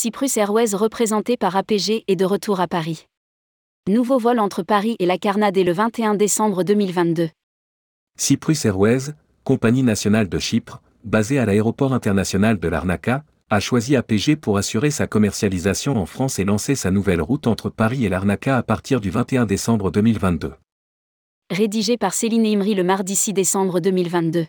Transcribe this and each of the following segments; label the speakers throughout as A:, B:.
A: Cyprus Airways représenté par APG est de retour à Paris. Nouveau vol entre Paris et la Carna dès le 21 décembre 2022.
B: Cyprus Airways, compagnie nationale de Chypre, basée à l'aéroport international de Larnaca, a choisi APG pour assurer sa commercialisation en France et lancer sa nouvelle route entre Paris et Larnaca à partir du 21 décembre 2022.
A: Rédigé par Céline Imri le mardi 6 décembre 2022.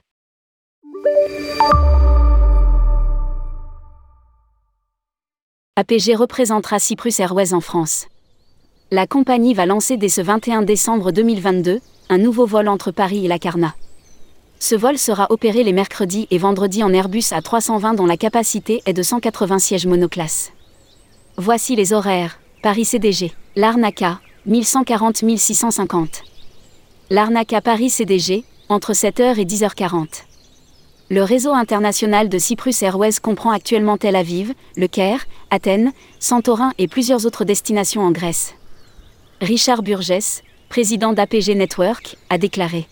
A: APG représentera Cyprus Airways en France. La compagnie va lancer dès ce 21 décembre 2022 un nouveau vol entre Paris et la Carna. Ce vol sera opéré les mercredis et vendredis en Airbus A320 dont la capacité est de 180 sièges monoclasse. Voici les horaires. Paris CDG. Larnaca, 1140-1650. Larnaca Paris CDG, entre 7h et 10h40. Le réseau international de Cyprus Airways comprend actuellement Tel Aviv, Le Caire, Athènes, Santorin et plusieurs autres destinations en Grèce. Richard Burgess, président d'APG Network, a déclaré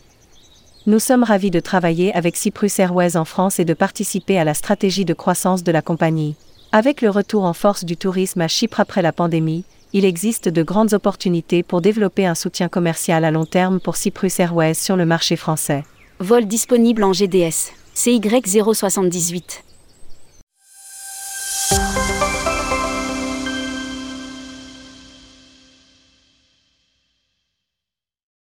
C: Nous sommes ravis de travailler avec Cyprus Airways en France et de participer à la stratégie de croissance de la compagnie. Avec le retour en force du tourisme à Chypre après la pandémie, il existe de grandes opportunités pour développer un soutien commercial à long terme pour Cyprus Airways sur le marché français.
A: Vol disponible en GDS. CY 078.